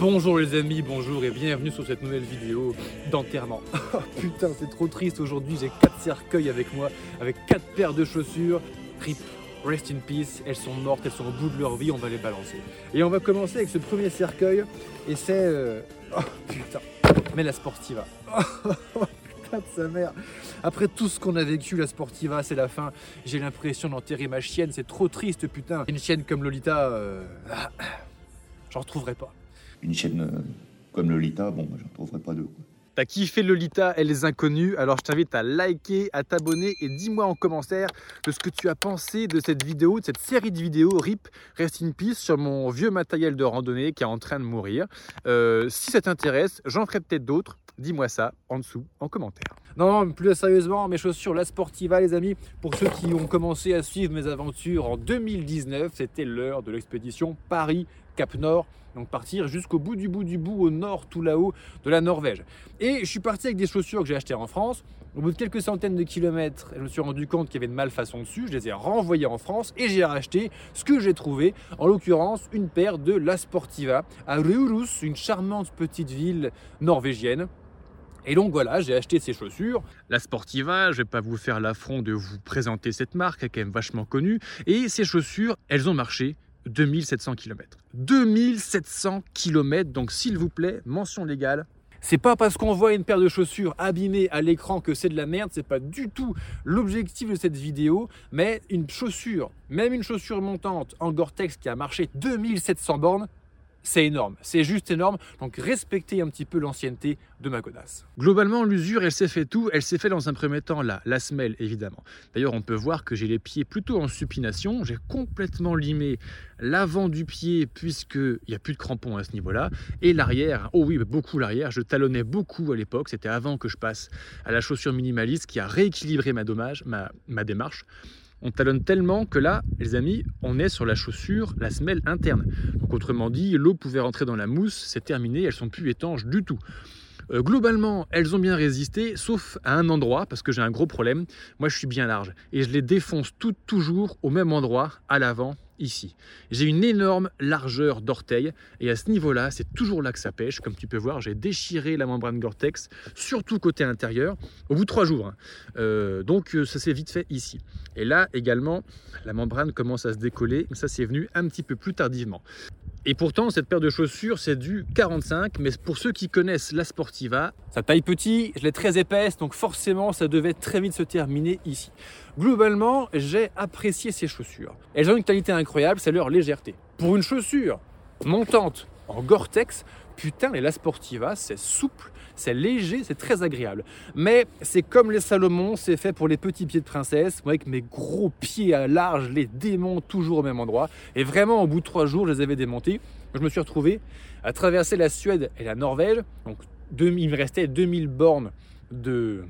Bonjour les amis, bonjour et bienvenue sur cette nouvelle vidéo d'enterrement. Oh, putain, c'est trop triste aujourd'hui, j'ai quatre cercueils avec moi, avec quatre paires de chaussures. RIP, rest in peace, elles sont mortes, elles sont au bout de leur vie, on va les balancer. Et on va commencer avec ce premier cercueil, et c'est... euh, Oh putain, mais la Sportiva. Oh, putain de sa mère. Après tout ce qu'on a vécu, la Sportiva, c'est la fin. J'ai l'impression d'enterrer ma chienne, c'est trop triste, putain. Une chienne comme Lolita, euh, j'en retrouverai pas. Une chaîne euh, comme Lolita, bon, j'en trouverai pas deux. quoi. T'as kiffé Lolita et les inconnus, alors je t'invite à liker, à t'abonner et dis-moi en commentaire de ce que tu as pensé de cette vidéo, de cette série de vidéos RIP Rest in Peace sur mon vieux matériel de randonnée qui est en train de mourir. Euh, si ça t'intéresse, j'en ferai peut-être d'autres. Dis-moi ça en dessous en commentaire. Non, non, plus sérieusement, mes chaussures La Sportiva, les amis, pour ceux qui ont commencé à suivre mes aventures en 2019, c'était l'heure de l'expédition Paris-Cap Nord. Donc partir jusqu'au bout du bout du bout, au nord, tout là-haut de la Norvège. Et je suis parti avec des chaussures que j'ai achetées en France. Au bout de quelques centaines de kilomètres, je me suis rendu compte qu'il y avait une malfaçon dessus. Je les ai renvoyées en France et j'ai racheté ce que j'ai trouvé. En l'occurrence, une paire de La Sportiva à Reurus, une charmante petite ville norvégienne. Et donc voilà, j'ai acheté ces chaussures. La Sportiva, je vais pas vous faire l'affront de vous présenter cette marque, elle est quand même vachement connue. Et ces chaussures, elles ont marché 2700 km. 2700 km, donc s'il vous plaît, mention légale. C'est pas parce qu'on voit une paire de chaussures abîmées à l'écran que c'est de la merde, c'est pas du tout l'objectif de cette vidéo, mais une chaussure, même une chaussure montante en Gore-Tex qui a marché 2700 bornes, c'est énorme, c'est juste énorme. Donc respectez un petit peu l'ancienneté de ma godasse. Globalement, l'usure, elle s'est fait tout. Elle s'est fait dans un premier temps là, la semelle évidemment. D'ailleurs, on peut voir que j'ai les pieds plutôt en supination. J'ai complètement limé l'avant du pied puisqu'il n'y a plus de crampons à ce niveau-là. Et l'arrière, oh oui, beaucoup l'arrière. Je talonnais beaucoup à l'époque. C'était avant que je passe à la chaussure minimaliste qui a rééquilibré ma, dommage, ma, ma démarche. On talonne tellement que là, les amis, on est sur la chaussure, la semelle interne. Donc autrement dit, l'eau pouvait rentrer dans la mousse, c'est terminé, elles sont plus étanches du tout. Euh, globalement, elles ont bien résisté, sauf à un endroit, parce que j'ai un gros problème. Moi, je suis bien large et je les défonce toutes toujours au même endroit, à l'avant, ici. J'ai une énorme largeur d'orteil et à ce niveau-là, c'est toujours là que ça pêche. Comme tu peux voir, j'ai déchiré la membrane Gore-Tex, surtout côté intérieur, au bout de trois jours. hein. Euh, donc euh, ça s'est vite fait ici. Et là également, la membrane commence à se décoller, mais ça c'est venu un petit peu plus tardivement. Et pourtant, cette paire de chaussures, c'est du 45, mais pour ceux qui connaissent la Sportiva, sa taille petit, je l'ai très épaisse, donc forcément, ça devait très vite se terminer ici. Globalement, j'ai apprécié ces chaussures. Elles ont une qualité incroyable, c'est leur légèreté. Pour une chaussure montante en Gore-Tex, putain, les La Sportiva, c'est souple, c'est léger, c'est très agréable. Mais c'est comme les Salomon, c'est fait pour les petits pieds de princesse. Moi, avec mes gros pieds à large, les démonte toujours au même endroit. Et vraiment, au bout de trois jours, je les avais démontés. Je me suis retrouvé à traverser la Suède et la Norvège. Donc, 2000 il me restait 2000 bornes de,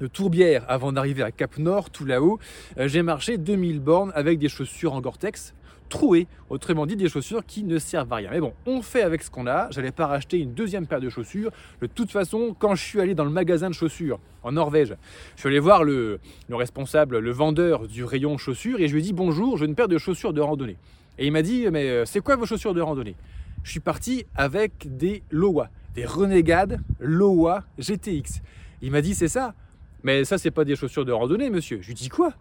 de tourbière avant d'arriver à Cap Nord, tout là-haut. Euh, J'ai marché 2000 bornes avec des chaussures en Gore-Tex trouées, autrement dit des chaussures qui ne servent à rien. Mais bon, on fait avec ce qu'on a. J'allais pas racheter une deuxième paire de chaussures. De toute façon, quand je suis allé dans le magasin de chaussures en Norvège, je suis allé voir le, le responsable, le vendeur du rayon chaussures et je lui ai dit bonjour, j'ai une paire de chaussures de randonnée. Et il m'a dit mais euh, c'est quoi vos chaussures de randonnée? Je suis parti avec des Lowa, des Renegade Lowa GTX. Il m'a dit c'est ça? Mais ça, c'est pas des chaussures de randonnée, monsieur. Je lui dis quoi?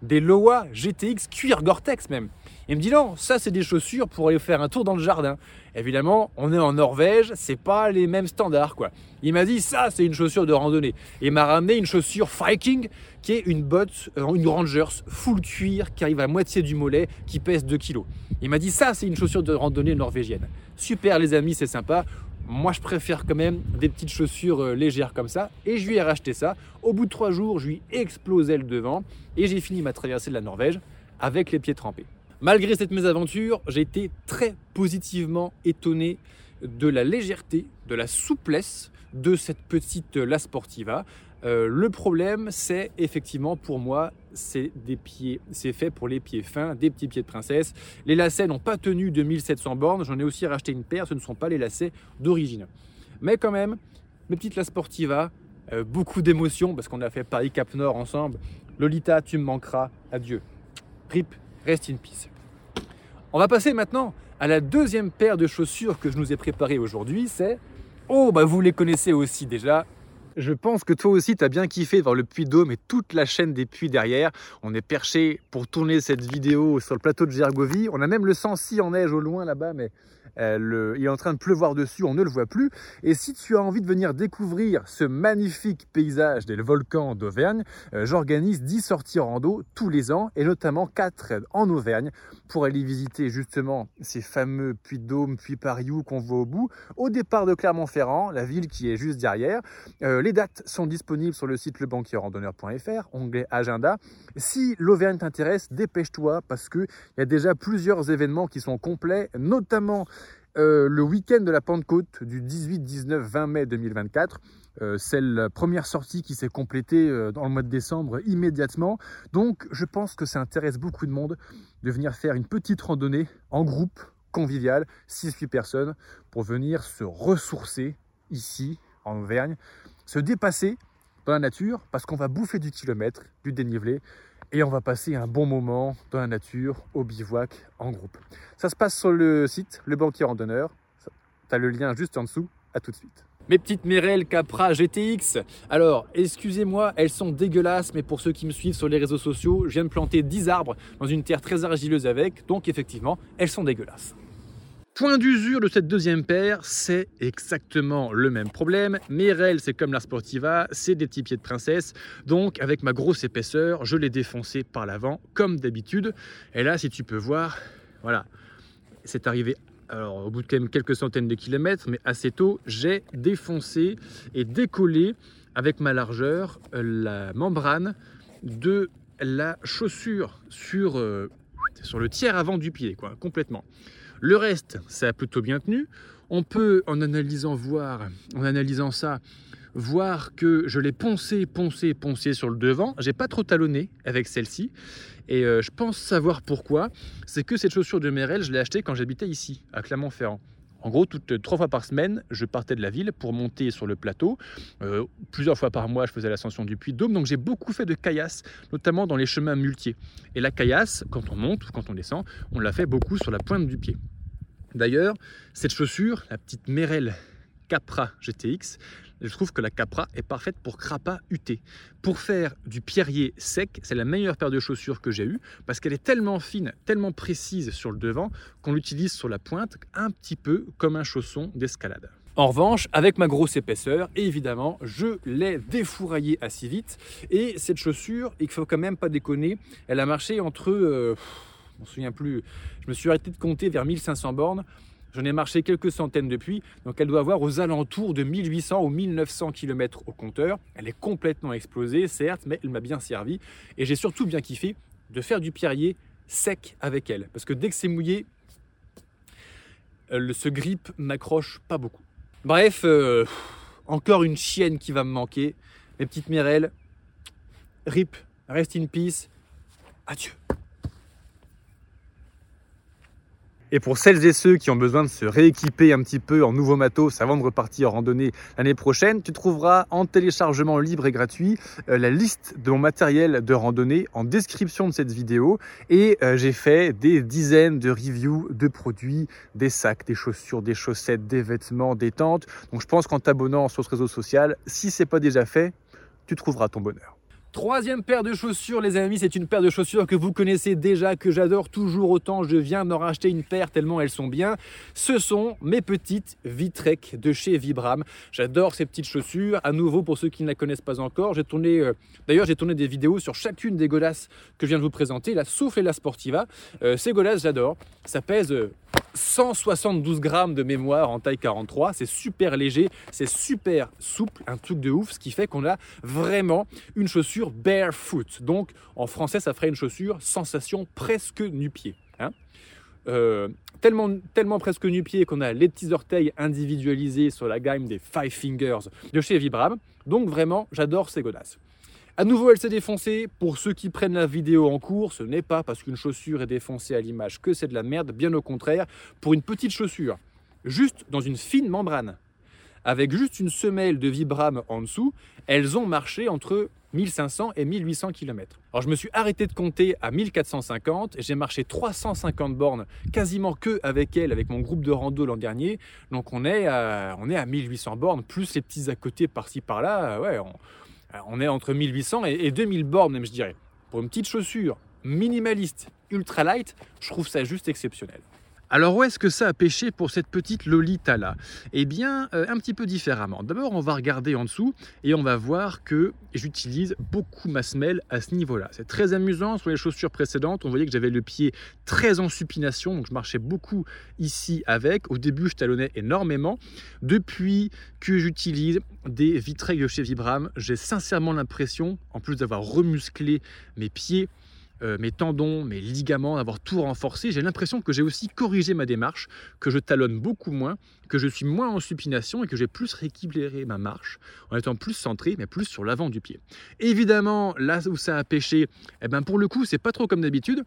Des Lowa GTX cuir Gore-Tex même. Il me dit non, ça c'est des chaussures pour aller faire un tour dans le jardin. Évidemment, on est en Norvège, c'est pas les mêmes standards quoi. Il m'a dit ça c'est une chaussure de randonnée. Et il m'a ramené une chaussure Viking qui est une botte, euh, une Rangers full cuir qui arrive à moitié du mollet, qui pèse 2 kg. Il m'a dit ça c'est une chaussure de randonnée norvégienne. Super les amis, c'est sympa. Moi, je préfère quand même des petites chaussures euh, légères comme ça. Et je lui ai racheté ça. Au bout de trois jours, je lui ai explosé le devant. Et j'ai fini ma traversée de la Norvège avec les pieds trempés. Malgré cette mésaventure, j'ai été très positivement étonné de la légèreté, de la souplesse de cette petite La Sportiva. Euh, le problème, c'est effectivement pour moi, c'est des pieds, c'est fait pour les pieds fins, des petits pieds de princesse. Les lacets n'ont pas tenu 2700 bornes. J'en ai aussi racheté une paire. Ce ne sont pas les lacets d'origine. Mais quand même, mes petites La Sportiva, euh, beaucoup d'émotions parce qu'on a fait Paris Cap Nord ensemble. Lolita, tu me manqueras. Adieu. Rip, rest in peace. On va passer maintenant à la deuxième paire de chaussures que je nous ai préparées aujourd'hui, c'est... Oh, bah vous les connaissez aussi déjà, je pense que toi aussi, tu as bien kiffé voir le puits d'Aume et toute la chaîne des puits derrière. On est perché pour tourner cette vidéo sur le plateau de Gergovie. On a même le Sancy en neige au loin là-bas, mais euh, il est en train de pleuvoir dessus, on ne le voit plus. Et si tu as envie de venir découvrir ce magnifique paysage des volcans d'Auvergne, euh, j'organise 10 sorties rando tous les ans, et notamment 4 en Auvergne, pour aller visiter justement ces fameux puits d'Aume, puits Pariou qu'on voit au bout, au départ de Clermont-Ferrand, la ville qui est juste derrière. Euh, les dates sont disponibles sur le site lebanquierrandonneur.fr, onglet agenda. Si l'Auvergne t'intéresse, dépêche-toi parce qu'il y a déjà plusieurs événements qui sont complets, notamment euh, le week-end de la Pentecôte du 18, 19, 20 mai 2024. Euh, c'est la première sortie qui s'est complétée euh, dans le mois de décembre immédiatement. Donc je pense que ça intéresse beaucoup de monde de venir faire une petite randonnée en groupe convivial, 6-8 personnes, pour venir se ressourcer ici en Auvergne, se dépasser dans la nature parce qu'on va bouffer du kilomètre, du dénivelé et on va passer un bon moment dans la nature, au bivouac, en groupe. Ça se passe sur le site Le Banquier Randonneur. Tu as le lien juste en dessous. À tout de suite. Mes petites Merel Capra GTX. Alors, excusez-moi, elles sont dégueulasses, mais pour ceux qui me suivent sur les réseaux sociaux, je viens de planter 10 arbres dans une terre très argileuse avec, donc effectivement, elles sont dégueulasses. Point d'usure de cette deuxième paire, c'est exactement le même problème. Merel, c'est comme la Sportiva, c'est des petits pieds de princesse. Donc, avec ma grosse épaisseur, je l'ai défoncé par l'avant, comme d'habitude. Et là, si tu peux voir, voilà, c'est arrivé au bout de quelques centaines de kilomètres, mais assez tôt, j'ai défoncé et décollé avec ma largeur la membrane de la chaussure sur, euh, sur le tiers avant du pied, quoi, complètement. Le reste, ça a plutôt bien tenu. On peut, en analysant, voir, en analysant ça, voir que je l'ai poncé, poncé, poncé sur le devant. J'ai pas trop talonné avec celle-ci. Et euh, je pense savoir pourquoi. C'est que cette chaussure de Merrell, je l'ai achetée quand j'habitais ici, à Clermont-Ferrand. En gros, toutes trois fois par semaine, je partais de la ville pour monter sur le plateau. Euh, plusieurs fois par mois, je faisais l'ascension du Puy de Dôme. Donc, j'ai beaucoup fait de caillasse, notamment dans les chemins muletiers. Et la caillasse, quand on monte ou quand on descend, on la fait beaucoup sur la pointe du pied. D'ailleurs, cette chaussure, la petite Merrell Capra GTX, je trouve que la Capra est parfaite pour Crapa UT. Pour faire du pierrier sec, c'est la meilleure paire de chaussures que j'ai eue parce qu'elle est tellement fine, tellement précise sur le devant qu'on l'utilise sur la pointe un petit peu comme un chausson d'escalade. En revanche, avec ma grosse épaisseur, évidemment, je l'ai défouraillée assez vite. Et cette chaussure, il faut quand même pas déconner, elle a marché entre... Euh, je m'en souviens plus, je me suis arrêté de compter vers 1500 bornes. J'en ai marché quelques centaines depuis, donc elle doit avoir aux alentours de 1800 ou 1900 km au compteur. Elle est complètement explosée, certes, mais elle m'a bien servi. Et j'ai surtout bien kiffé de faire du pierrier sec avec elle. Parce que dès que c'est mouillé, euh, ce grip m'accroche pas beaucoup. Bref, euh, encore une chienne qui va me manquer. Mes petites Mirelles, rip, rest in peace, adieu. Et pour celles et ceux qui ont besoin de se rééquiper un petit peu en nouveau matos avant de repartir en randonnée l'année prochaine, tu trouveras en téléchargement libre et gratuit euh, la liste de mon matériel de randonnée en description de cette vidéo. Et euh, j'ai fait des dizaines de reviews de produits, des sacs, des chaussures, des chaussettes, des vêtements, des tentes. Donc je pense qu'en t'abonnant sur ce réseau social, si c'est pas déjà fait, tu trouveras ton bonheur. Troisième paire de chaussures, les amis, c'est une paire de chaussures que vous connaissez déjà, que j'adore toujours autant. Je viens m'en racheter une paire tellement elles sont bien. Ce sont mes petites Vitrek de chez Vibram. J'adore ces petites chaussures. À nouveau, pour ceux qui ne la connaissent pas encore, j'ai tourné, euh, d'ailleurs, j'ai tourné des vidéos sur chacune des godasses que je viens de vous présenter, la Souffle et la Sportiva. Euh, ces godasses, j'adore. Ça pèse euh, 172 grammes de mémoire en taille 43, c'est super léger, c'est super souple, un truc de ouf, ce qui fait qu'on a vraiment une chaussure barefoot. Donc en français, ça ferait une chaussure sensation presque nu-pied. Hein. Euh, tellement, tellement presque nu-pied qu'on a les petits orteils individualisés sur la gamme des Five Fingers de chez Vibram. Donc vraiment, j'adore ces godasses. À nouveau, elle s'est défoncée. Pour ceux qui prennent la vidéo en cours, ce n'est pas parce qu'une chaussure est défoncée à l'image que c'est de la merde. Bien au contraire, pour une petite chaussure, juste dans une fine membrane, avec juste une semelle de Vibram en dessous, elles ont marché entre 1500 et 1800 km. Alors je me suis arrêté de compter à 1450, j'ai marché 350 bornes quasiment que avec elle, avec mon groupe de rando l'an dernier. Donc on est, à, on est à 1800 bornes, plus les petits à côté par-ci par-là. Ouais, on, est entre 1800 et, et 2000 bornes même je dirais. Pour une petite chaussure minimaliste, ultra light, je trouve ça juste exceptionnel. Alors où est-ce que ça a pêché pour cette petite Lolita là? Eh bien euh, un petit peu différemment. D'abord on va regarder en dessous et on va voir que j'utilise beaucoup ma semelle à ce niveau-là. C'est très amusant. Sur les chaussures précédentes on voyait que j'avais le pied très en supination donc je marchais beaucoup ici avec. Au début je talonnais énormément. Depuis que j'utilise des Vitreilles de chez Vibram j'ai sincèrement l'impression en plus d'avoir remusclé mes pieds euh, mes tendons, mes ligaments, d'avoir tout renforcé. J'ai l'impression que j'ai aussi corrigé ma démarche, que je talonne beaucoup moins, que je suis moins en supination et que j'ai plus rééquilibré ma marche en étant plus centré, mais plus sur l'avant du pied. Évidemment, là où ça a pêché, eh ben pour le coup, c'est pas trop comme d'habitude.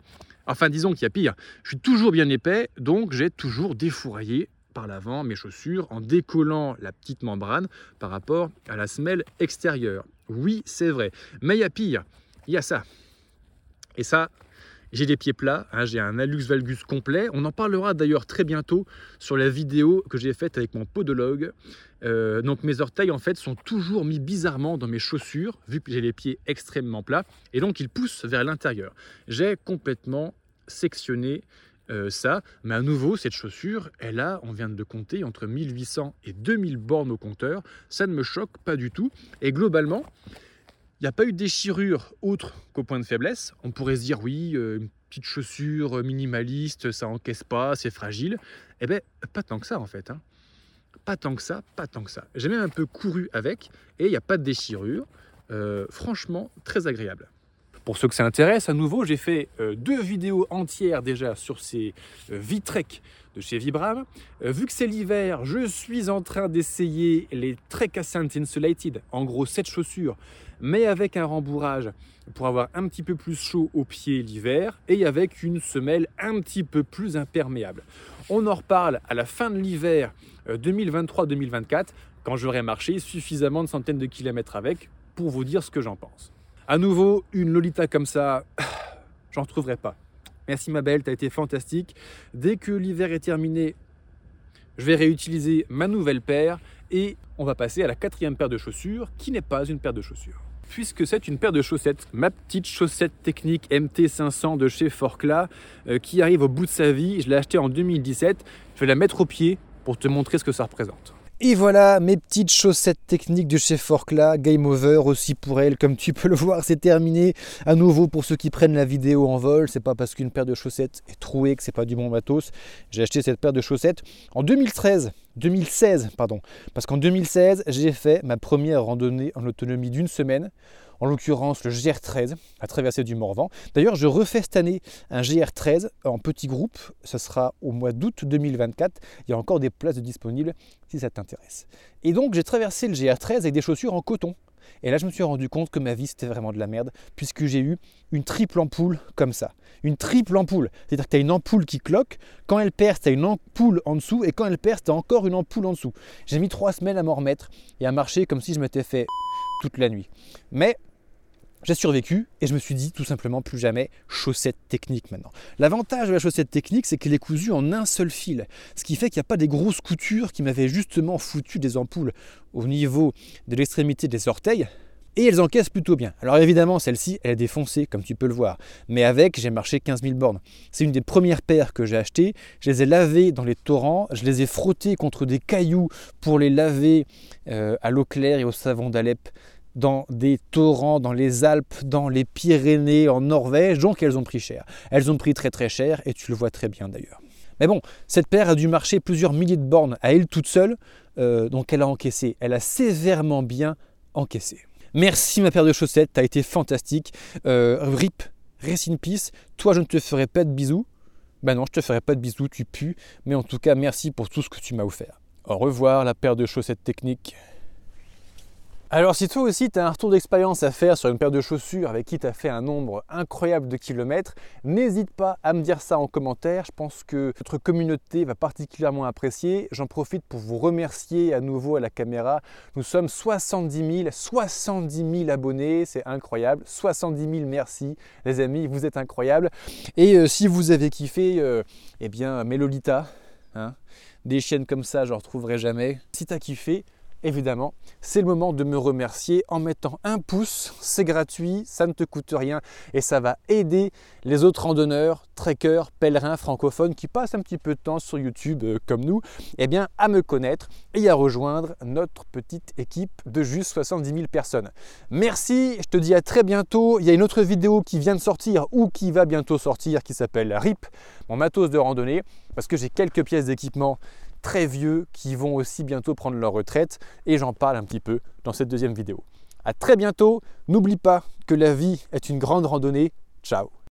Enfin, disons qu'il y a pire. Je suis toujours bien épais, donc j'ai toujours défouraillé par l'avant mes chaussures en décollant la petite membrane par rapport à la semelle extérieure. Oui, c'est vrai. Mais il y a pire. Il y a ça. Et ça, j'ai des pieds plats, hein, j'ai un hallux valgus complet. On en parlera d'ailleurs très bientôt sur la vidéo que j'ai faite avec mon podologue. Euh, donc mes orteils en fait sont toujours mis bizarrement dans mes chaussures vu que j'ai les pieds extrêmement plats et donc ils poussent vers l'intérieur. J'ai complètement sectionné euh, ça, mais à nouveau cette chaussure, elle a, on vient de compter, entre 1800 et 2000 bornes au compteur. Ça ne me choque pas du tout et globalement, il n'y a pas eu de déchirure autre qu'au point de faiblesse. On pourrait se dire, oui, euh, une petite chaussure minimaliste, ça encaisse pas, c'est fragile. Eh bien, pas tant que ça en fait. Hein. Pas tant que ça, pas tant que ça. J'ai même un peu couru avec et il n'y a pas de déchirure. Euh, franchement, très agréable. Pour ceux que ça intéresse, à nouveau, j'ai fait euh, deux vidéos entières déjà sur ces euh, Vitrek de chez Vibram. Euh, vu que c'est l'hiver, je suis en train d'essayer les Trek Ascent Insulated, en gros cette chaussure, mais avec un rembourrage pour avoir un petit peu plus chaud aux pieds l'hiver et avec une semelle un petit peu plus imperméable. On en reparle à la fin de l'hiver 2023-2024 quand j'aurai marché suffisamment de centaines de kilomètres avec pour vous dire ce que j'en pense. À nouveau, une Lolita comme ça, j'en trouverai pas. Merci ma belle, tu as été fantastique. Dès que l'hiver est terminé, je vais réutiliser ma nouvelle paire et on va passer à la quatrième paire de chaussures qui n'est pas une paire de chaussures. Puisque c'est une paire de chaussettes, ma petite chaussette technique MT500 de chez Forcla euh, qui arrive au bout de sa vie. Je l'ai achetée en 2017. Je vais la mettre au pied pour te montrer ce que ça représente. Et voilà mes petites chaussettes techniques de chez Forcla, game over aussi pour elles, comme tu peux le voir, c'est terminé. À nouveau pour ceux qui prennent la vidéo en vol, c'est pas parce qu'une paire de chaussettes est trouée que c'est pas du bon matos. J'ai acheté cette paire de chaussettes en 2013, 2016 pardon, parce qu'en 2016 j'ai fait ma première randonnée en autonomie d'une semaine en l'occurrence le GR13, à traverser du Morvan. D'ailleurs, je refais cette année un GR13 en petit groupe, ce sera au mois d'août 2024. Il y a encore des places disponibles si ça t'intéresse. Et donc, j'ai traversé le GR13 avec des chaussures en coton. Et là, je me suis rendu compte que ma vie, c'était vraiment de la merde, puisque j'ai eu une triple ampoule comme ça. Une triple ampoule. C'est-à-dire que tu as une ampoule qui cloque, quand elle perce, tu as une ampoule en dessous, et quand elle perce, tu as encore une ampoule en dessous. J'ai mis trois semaines à m'en remettre et à marcher comme si je m'étais fait toute la nuit. Mais j'ai survécu et je me suis dit tout simplement plus jamais chaussette technique maintenant. L'avantage de la chaussette technique, c'est qu'elle est cousue en un seul fil, ce qui fait qu'il n'y a pas des grosses coutures qui m'avaient justement foutu des ampoules au niveau de l'extrémité des orteils. Et elles encaissent plutôt bien. Alors évidemment, celle-ci, elle est défoncée, comme tu peux le voir. Mais avec, j'ai marché 15 000 bornes. C'est une des premières paires que j'ai achetées. Je les ai lavées dans les torrents. Je les ai frottées contre des cailloux pour les laver euh, à l'eau claire et au savon d'Alep dans des torrents, dans les Alpes, dans les Pyrénées, en Norvège, donc elles ont pris cher. Elles ont pris très très cher et tu le vois très bien d'ailleurs. Mais bon, cette paire a dû marcher plusieurs milliers de bornes à elle toute seule, euh, donc elle a encaissé, elle a sévèrement bien encaissé. Merci ma paire de chaussettes, t'as été fantastique. Euh, rip, rest in peace. Toi, je ne te ferai pas de bisous. Ben non, je te ferai pas de bisous, tu pues. Mais en tout cas, merci pour tout ce que tu m'as offert. Au revoir la paire de chaussettes techniques. Alors si toi aussi tu as un retour d'expérience à faire sur une paire de chaussures avec qui tu as fait un nombre incroyable de kilomètres, n'hésite pas à me dire ça en commentaire. Je pense que notre communauté va particulièrement apprécier. J'en profite pour vous remercier à nouveau à la caméra. Nous sommes 70 000, 70 000 abonnés, c'est incroyable. 70 000 merci les amis, vous êtes incroyables. Et euh, si vous avez kiffé, euh, eh bien Mélolita, hein, des chaînes comme ça, je ne retrouverai jamais. Si tu as kiffé, évidemment, c'est le moment de me remercier en mettant un pouce. C'est gratuit, ça ne te coûte rien et ça va aider les autres randonneurs, trekkers, pèlerins francophones qui passent un petit peu de temps sur YouTube euh, comme nous, eh bien, à me connaître et à rejoindre notre petite équipe de juste 70 000 personnes. Merci, je te dis à très bientôt. Il y a une autre vidéo qui vient de sortir ou qui va bientôt sortir qui s'appelle RIP, mon matos de randonnée, parce que j'ai quelques pièces d'équipement très vieux qui vont aussi bientôt prendre leur retraite et j'en parle un petit peu dans cette deuxième vidéo. A très bientôt, n'oublie pas que la vie est une grande randonnée. Ciao